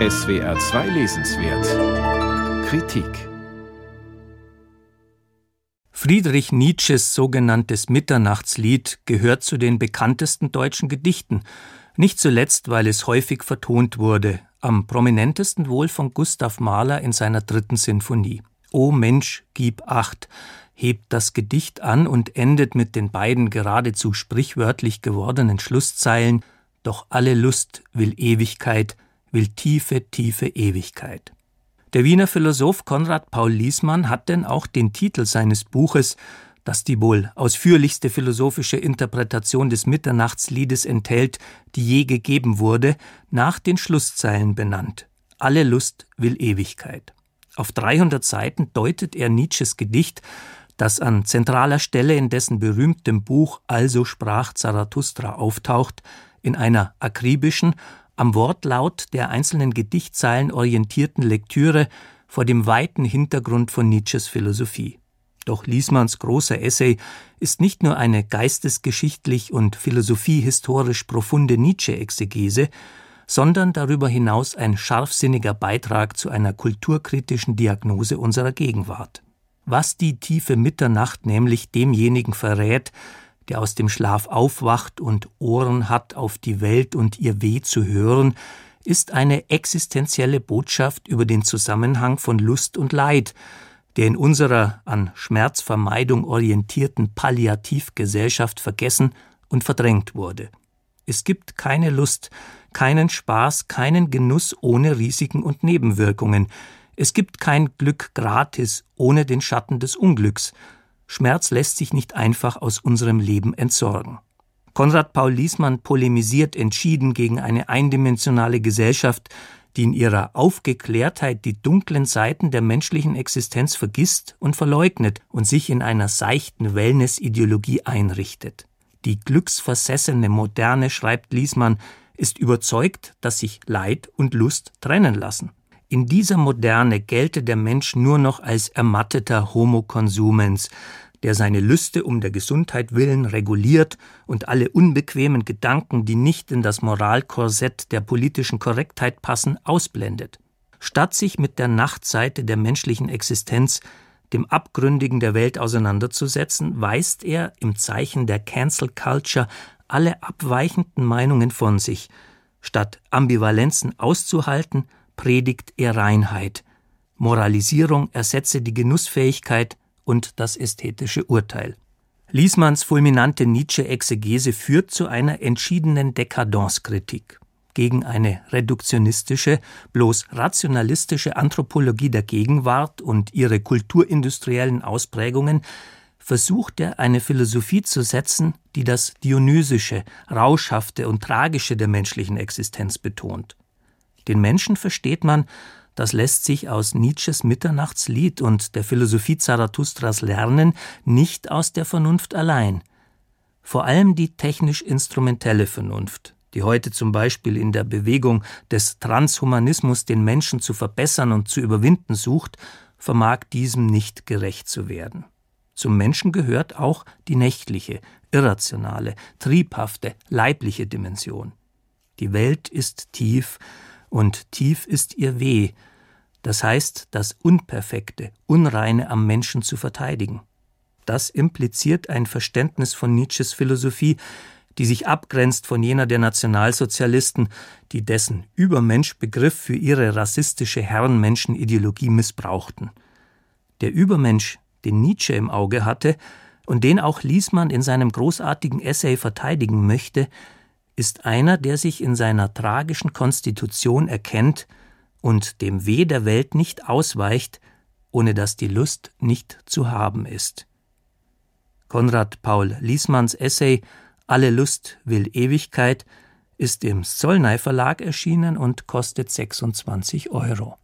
SWR 2 Lesenswert. Kritik. Friedrich Nietzsches sogenanntes Mitternachtslied gehört zu den bekanntesten deutschen Gedichten, nicht zuletzt, weil es häufig vertont wurde, am prominentesten wohl von Gustav Mahler in seiner dritten Sinfonie. O Mensch, gib acht, hebt das Gedicht an und endet mit den beiden geradezu sprichwörtlich gewordenen Schlusszeilen Doch alle Lust will Ewigkeit, will tiefe, tiefe Ewigkeit. Der Wiener Philosoph Konrad Paul Liesmann hat denn auch den Titel seines Buches, das die wohl ausführlichste philosophische Interpretation des Mitternachtsliedes enthält, die je gegeben wurde, nach den Schlusszeilen benannt. Alle Lust will Ewigkeit. Auf 300 Seiten deutet er Nietzsches Gedicht, das an zentraler Stelle in dessen berühmtem Buch Also sprach Zarathustra auftaucht, in einer akribischen, am Wortlaut der einzelnen Gedichtzeilen orientierten Lektüre vor dem weiten Hintergrund von Nietzsches Philosophie. Doch Liesmanns großer Essay ist nicht nur eine geistesgeschichtlich und philosophiehistorisch profunde Nietzsche-Exegese, sondern darüber hinaus ein scharfsinniger Beitrag zu einer kulturkritischen Diagnose unserer Gegenwart. Was die tiefe Mitternacht nämlich demjenigen verrät, der aus dem Schlaf aufwacht und Ohren hat, auf die Welt und ihr Weh zu hören, ist eine existenzielle Botschaft über den Zusammenhang von Lust und Leid, der in unserer an Schmerzvermeidung orientierten Palliativgesellschaft vergessen und verdrängt wurde. Es gibt keine Lust, keinen Spaß, keinen Genuss ohne Risiken und Nebenwirkungen. Es gibt kein Glück gratis ohne den Schatten des Unglücks, Schmerz lässt sich nicht einfach aus unserem Leben entsorgen. Konrad Paul Liesmann polemisiert entschieden gegen eine eindimensionale Gesellschaft, die in ihrer Aufgeklärtheit die dunklen Seiten der menschlichen Existenz vergisst und verleugnet und sich in einer seichten Wellness-Ideologie einrichtet. Die glücksversessene Moderne, schreibt Liesmann, ist überzeugt, dass sich Leid und Lust trennen lassen. In dieser Moderne gelte der Mensch nur noch als ermatteter Homo consumens, der seine Lüste um der Gesundheit willen reguliert und alle unbequemen Gedanken, die nicht in das Moralkorsett der politischen Korrektheit passen, ausblendet. Statt sich mit der Nachtseite der menschlichen Existenz, dem Abgründigen der Welt auseinanderzusetzen, weist er im Zeichen der Cancel Culture alle abweichenden Meinungen von sich. Statt Ambivalenzen auszuhalten, predigt er Reinheit. Moralisierung ersetze die Genussfähigkeit und das ästhetische Urteil. Liesmanns fulminante Nietzsche-Exegese führt zu einer entschiedenen Dekadenzkritik. Gegen eine reduktionistische, bloß rationalistische Anthropologie der Gegenwart und ihre kulturindustriellen Ausprägungen versucht er eine Philosophie zu setzen, die das Dionysische, Rauschhafte und Tragische der menschlichen Existenz betont. Den Menschen versteht man das lässt sich aus Nietzsches Mitternachtslied und der Philosophie Zarathustras lernen, nicht aus der Vernunft allein. Vor allem die technisch-instrumentelle Vernunft, die heute zum Beispiel in der Bewegung des Transhumanismus den Menschen zu verbessern und zu überwinden sucht, vermag diesem nicht gerecht zu werden. Zum Menschen gehört auch die nächtliche, irrationale, triebhafte, leibliche Dimension. Die Welt ist tief, und tief ist ihr Weh, das heißt, das Unperfekte, Unreine am Menschen zu verteidigen. Das impliziert ein Verständnis von Nietzsches Philosophie, die sich abgrenzt von jener der Nationalsozialisten, die dessen Übermenschbegriff für ihre rassistische Herrenmenschenideologie missbrauchten. Der Übermensch, den Nietzsche im Auge hatte und den auch Liesmann in seinem großartigen Essay verteidigen möchte, ist einer, der sich in seiner tragischen Konstitution erkennt und dem Weh der Welt nicht ausweicht, ohne dass die Lust nicht zu haben ist. Konrad Paul Liesmanns Essay Alle Lust will Ewigkeit ist im Zollnei Verlag erschienen und kostet 26 Euro.